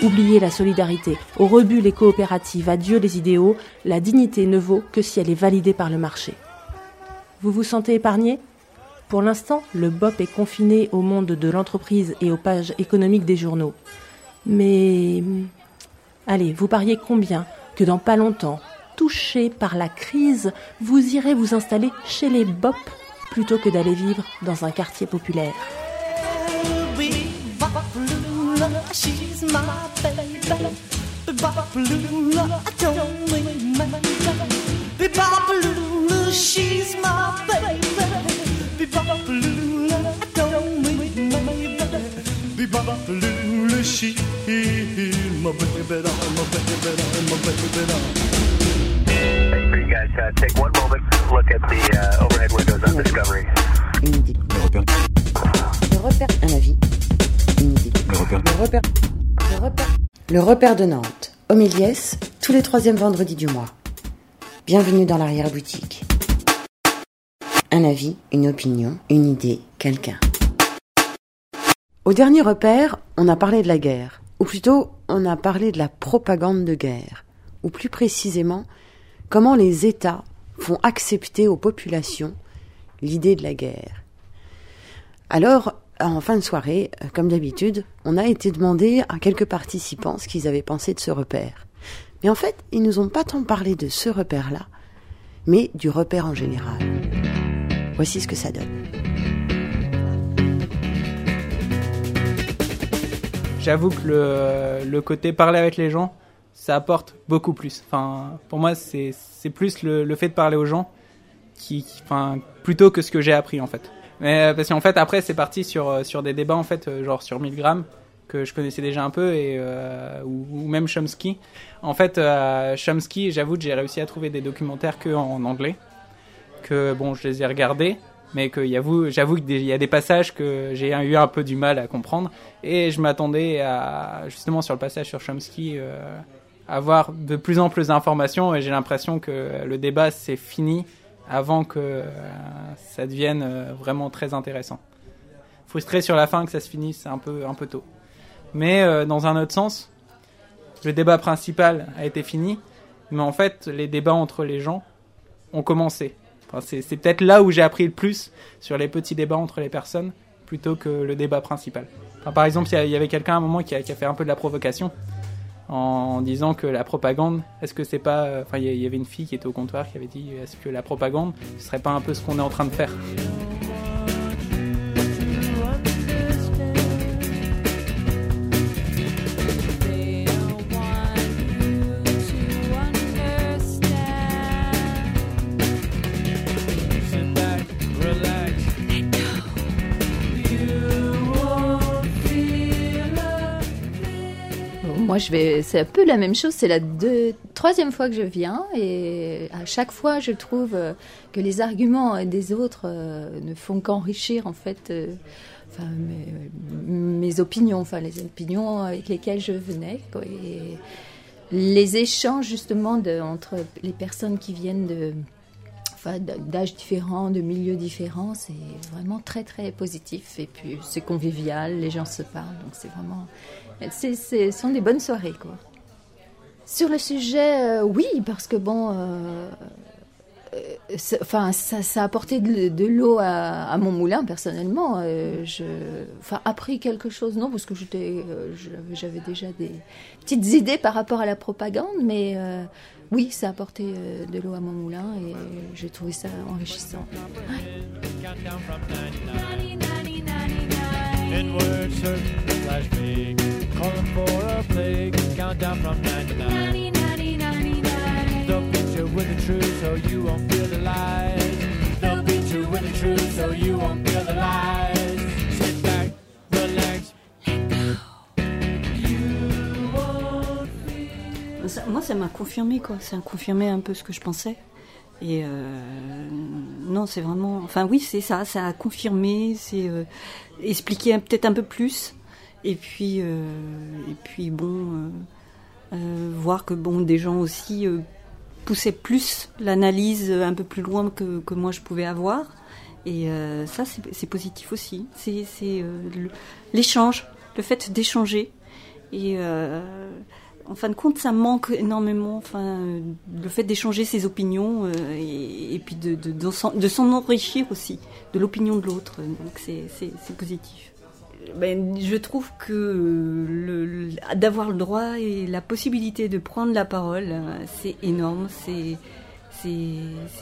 Oubliez la solidarité, au rebut les coopératives, adieu les idéaux, la dignité ne vaut que si elle est validée par le marché. Vous vous sentez épargné Pour l'instant, le BOP est confiné au monde de l'entreprise et aux pages économiques des journaux. Mais... Allez, vous pariez combien que dans pas longtemps, touché par la crise, vous irez vous installer chez les BOP plutôt que d'aller vivre dans un quartier populaire she's my baby Bebop-a-lula, don't make me mad Bebop-a-lula, she's my baby Bebop-a-lula, don't make me mad Bebop-a-lula, she's my baby, my baby, my baby for you guys uh, take one moment, look at the uh, overhead windows on Discovery. Une idée. Le repère. Le repère. Un avis. Une idée. Le repère. Le repère. Le repère. Le repère de Nantes. Homéliès, tous les troisièmes vendredis du mois. Bienvenue dans l'arrière-boutique. Un avis, une opinion, une idée, quelqu'un. Au dernier repère, on a parlé de la guerre. Ou plutôt, on a parlé de la propagande de guerre. Ou plus précisément, comment les États font accepter aux populations l'idée de la guerre. Alors, en fin de soirée, comme d'habitude, on a été demandé à quelques participants ce qu'ils avaient pensé de ce repère. Mais en fait, ils nous ont pas tant parlé de ce repère-là, mais du repère en général. Voici ce que ça donne. J'avoue que le, le côté parler avec les gens, ça apporte beaucoup plus. Enfin, pour moi, c'est plus le, le fait de parler aux gens qui, enfin, plutôt que ce que j'ai appris en fait. Mais euh, parce qu'en fait, après, c'est parti sur euh, sur des débats en fait, euh, genre sur 1000 grammes que je connaissais déjà un peu et ou, même Chomsky. En fait, Chomsky, j'avoue que j'ai réussi à trouver des documentaires que en anglais. Que bon, je les ai regardés, mais que j'avoue, qu'il y a des passages que j'ai eu un peu du mal à comprendre. Et je m'attendais à justement sur le passage sur Chomsky. Euh, avoir de plus en plus d'informations et j'ai l'impression que le débat c'est fini avant que euh, ça devienne euh, vraiment très intéressant. Frustré sur la fin que ça se finisse un peu, un peu tôt. Mais euh, dans un autre sens, le débat principal a été fini, mais en fait, les débats entre les gens ont commencé. C'est peut-être là où j'ai appris le plus sur les petits débats entre les personnes, plutôt que le débat principal. Par exemple, il y avait quelqu'un à un moment qui a, fait un peu de la provocation en disant que la propagande, est-ce que c'est pas. euh, Enfin, il y a- il y avait une fille qui était au comptoir qui avait dit est-ce que la propagande, ce serait pas un peu ce qu'on est en train de faire? C'est un peu la même chose. C'est la troisième fois que je viens et à chaque fois, je trouve euh, que les arguments des autres euh, ne font qu'enrichir en fait. euh, mes, opinions, enfin les opinions avec lesquelles je venais. les échanges justement entre les personnes qui viennent d'âges différents, de milieux différents, c'est vraiment très très positif. Et puis c'est convivial, les gens se parlent, donc c'est vraiment, ce sont des bonnes soirées quoi. Sur le sujet, euh, oui, parce que bon, euh, euh, enfin, ça, ça a apporté de, de l'eau à, à mon moulin personnellement. Euh, je, enfin, appris quelque chose, non, parce que j'étais, euh, j'avais- j'avais déjà des petites idées par rapport à la propagande, mais euh, oui, ça a apporté euh, de l'eau à mon moulin et j'ai trouvé ça enrichissant. Countdown from 99. Inward search, flash big. Calling for a plague. Countdown from 99. They'll beat you with the truth so you won't feel the lies. They'll beat you with the truth so you won't feel the lies. Sit back, relax. Ça- moi, ça m'a confirmé, quoi. Ça a confirmé un peu ce que je pensais. Et euh, non, c'est vraiment. Enfin, oui, c'est ça. Ça a confirmé, c'est euh, expliqué un- peut-être un peu plus. Et puis, euh, et puis bon, euh, euh, voir que bon, des gens aussi poussaient plus l'analyse un peu plus loin que, que moi je pouvais avoir. Et ça, c'est positif aussi. C'est euh, l'échange, le fait d'échanger. Et en fin de compte, ça manque énormément. Enfin, euh, le fait d'échanger ses opinions euh, et, puis de, de, s'en- enrichir aussi, de l'opinion de l'autre. Donc c'est positif. Ben, je trouve que d'avoir le droit et la possibilité de prendre la parole, euh, c'est énorme. C'est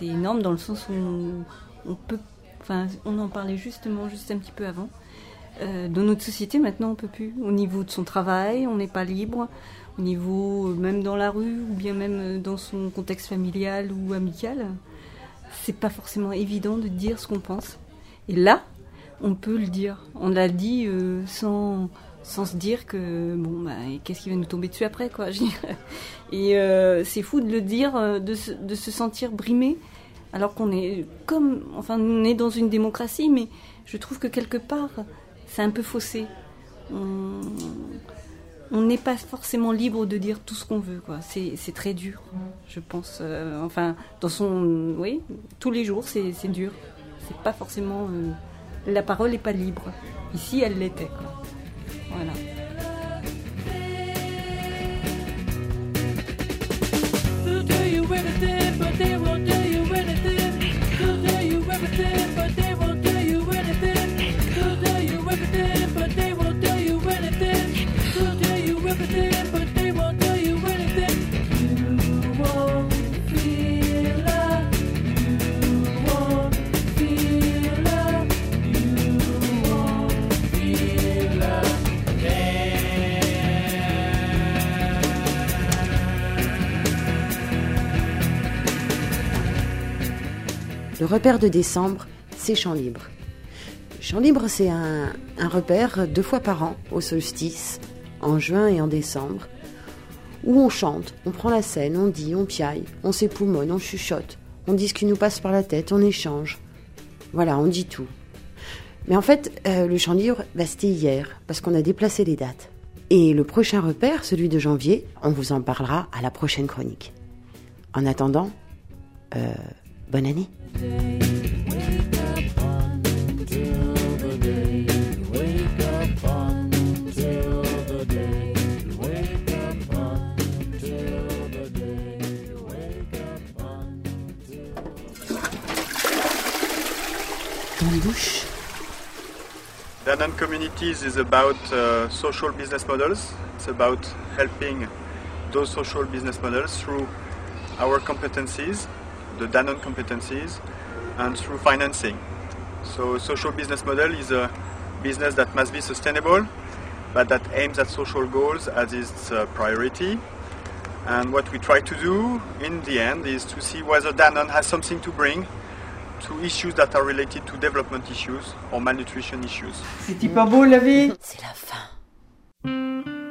énorme dans le sens où on, peut. Enfin, on en parlait justement juste un petit peu avant. Dans notre société, maintenant, on peut plus. Au niveau de son travail, on n'est pas libre. Au niveau, euh, même dans la rue, ou bien même euh, dans son contexte familial ou amical, c'est pas forcément évident de dire ce qu'on pense. Et là, on peut le dire. On l'a dit euh, sans, sans se dire que, bon, bah, qu'est-ce qui va nous tomber dessus après, quoi. <laughs> Et c'est fou de le dire, de de se sentir brimé, alors qu'on est comme, enfin, on est dans une démocratie, mais je trouve que quelque part, c'est un peu faussé. On on n'est pas forcément libre de dire tout ce qu'on veut. C'est très dur, je pense. Euh, enfin, dans son, oui, tous les jours, c'est dur. C'est pas forcément, euh, la parole n'est pas libre. Ici, elle l'était. Voilà. Le repère de décembre, c'est Chant Libre. Chant Libre, c'est un, repère deux fois par an, au solstice, en juin et en décembre, où on chante, on prend la scène, on dit, on piaille, on s'époumonne, on chuchote, on dit ce qui nous passe par la tête, on échange. Voilà, on dit tout. Mais en fait, euh, le Chant Libre, bah, c'était hier, parce qu'on a déplacé les dates. Et le prochain repère, celui de janvier, on vous en parlera à la prochaine chronique. En attendant, euh, Bonne année. Danone Communities is about uh, social business models. It's about helping those social business models through our competencies, the Danone competencies, and through financing. So, social business model is a business that must be sustainable, but that aims at social goals as its uh, priority. And what we try to do in the end is to see whether Danone has something to bring to issues that are related to development issues or malnutrition issues. C'est pas beau la vie C'est la fin.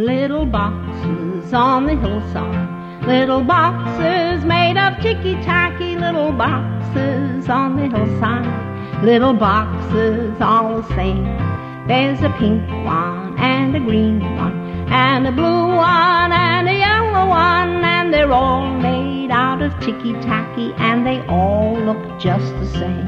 Little boxes on the hillside. Little boxes made of ticky tacky. Little boxes on the hillside. Little boxes all the same. There's a pink one and a green one and a blue one and a yellow one. And they're all made out of ticky tacky and they all look just the same.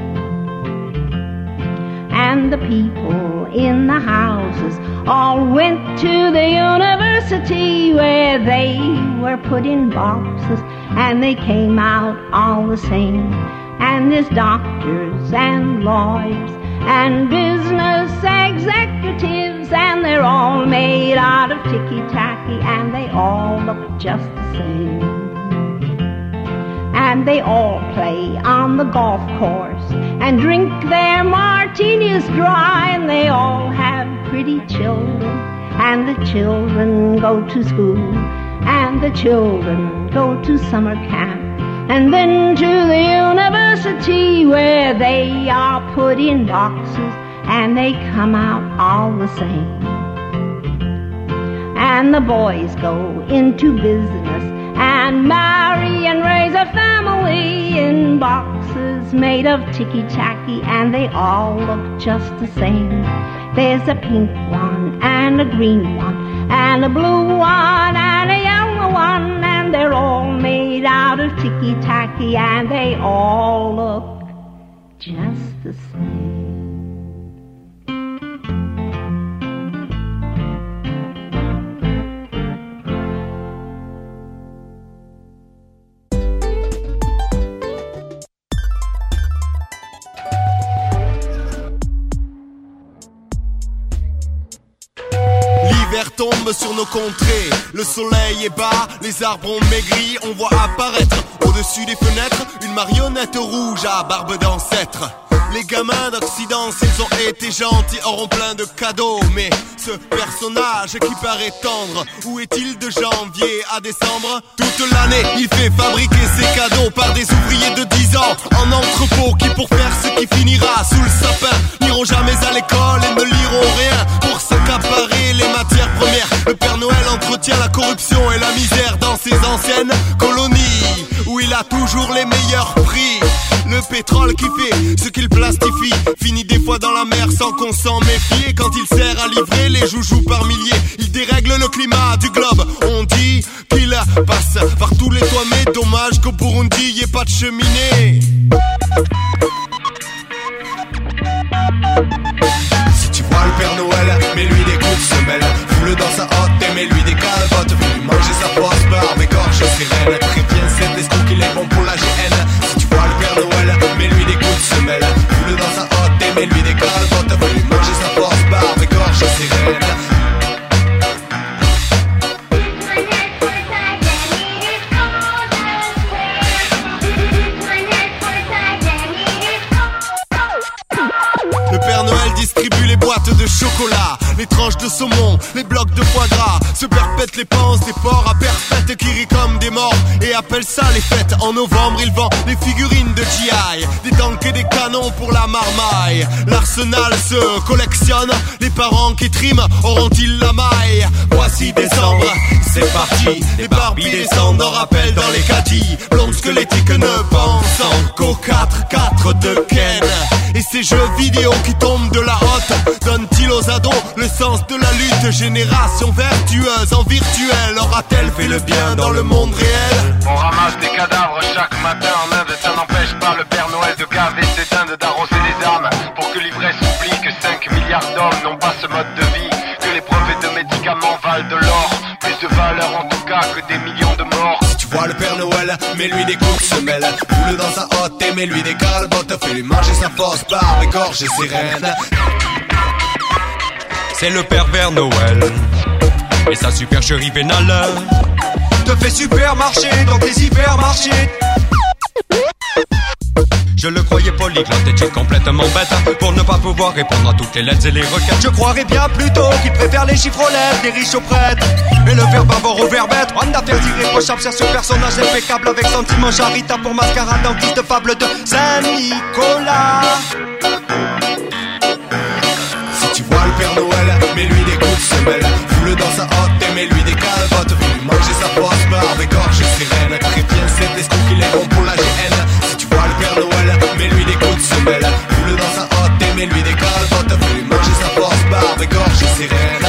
And the people in the houses all went to the university where they were put in boxes and they came out all the same. And there's doctors and lawyers and business executives and they're all made out of ticky tacky and they all look just the same. And they all play on the golf course and drink their martinis dry and they all have pretty children and the children go to school and the children go to summer camp and then to the university where they are put in boxes and they come out all the same and the boys go into business and marry and raise a family in boxes made of ticky tacky and they all look just the same. There's a pink one and a green one and a blue one and a yellow one and they're all made out of ticky tacky and they all look just the same. Tombe sur nos contrées, le soleil est bas, les arbres ont maigri, on voit apparaître au-dessus des fenêtres une marionnette rouge à barbe d'ancêtre. Les gamins d'Occident, s'ils ont été gentils, auront plein de cadeaux. Mais ce personnage qui paraît tendre, où est-il de janvier à décembre? Toute l'année, il fait fabriquer ses cadeaux par des ouvriers de 10 ans en entrepôt qui, pour faire ce qui finira sous le sapin, n'iront jamais à l'école et ne liront rien pour s'accaparer les matières premières. Le Père Noël entretient la corruption et la misère dans ses anciennes colonies où il a toujours les meilleurs prix. Le pétrole qui fait ce qu'il plastifie finit des fois dans la mer sans qu'on s'en méfie. Quand il sert à livrer les joujoux par milliers, il dérègle le climat du globe. On dit qu'il passe par tous les toits, mais dommage qu'au Burundi y ait pas de cheminée. Si tu vois le Père Noël, mets-lui des coups de semelle. Fous-le dans sa hotte et mets-lui des calvotes. Fais-lui manger sa poste barbe, égorge ses reines. De chocolat, les tranches de saumon, les blocs de foie gras. Se perpètent les penses des porcs à perpète qui rient comme des morts et appellent ça les fêtes. En novembre, il vend des figurines de GI, des tanks et des canons pour la marmaille. L'arsenal se collectionne, les parents qui triment auront-ils la maille? Voici décembre, c'est parti. Les Barbies descendent en rappel dans les caddies. Blondes squelettiques ne pensant qu'aux 4-4 de Ken. Et ces jeux vidéo qui tombent de la hotte donnent-ils aux ados le sens de la lutte Génération vertueuse en virtuel aura-t-elle fait le bien dans le monde réel On ramasse des cadavres chaque matin en Inde, ça n'empêche pas le Père Noël de gaver ses dindes, d'arroser les âmes. Pour que l'ivresse oublie que 5 milliards d'hommes n'ont pas ce mode de vie, que les brevets de médicaments valent de l'or. Plus de valeur en tout cas que des millions de morts. Tu vois le Père Noël, mets-lui des coups de semelle Foule dans sa hotte et mets-lui des calbottes Fais-lui manger sa fausse barbe, égorger ses reines C'est le pervers Noël. Et sa supercherie vénale te fait supermarché dans tes hypermarchés. Je le croyais polyglotte et complètement bête Pour ne pas pouvoir répondre à toutes les lettres et les requêtes. Je croirais bien plutôt qu'il préfère les lettres Des riches aux prêtres. Et le verbe avoir au verbe être En affaires irréprochables cherche ce personnage impeccable Avec sentiment charita pour mascarade dentiste fable de Saint-Nicolas. Si tu vois le Père Noël, mais lui des coups se mêle Foule dans sa hotte, mais lui des calvotes Voulu manger sa poste, mais avec gorge et sirène. Préviens cet escroc qu'il est bon pour la GN. Si tu vois le Père Noël, mais lui des coups se mêle Foule dans sa hotte, mais lui des calvotes Voulu manger sa poste, mais avec gorge et sirène.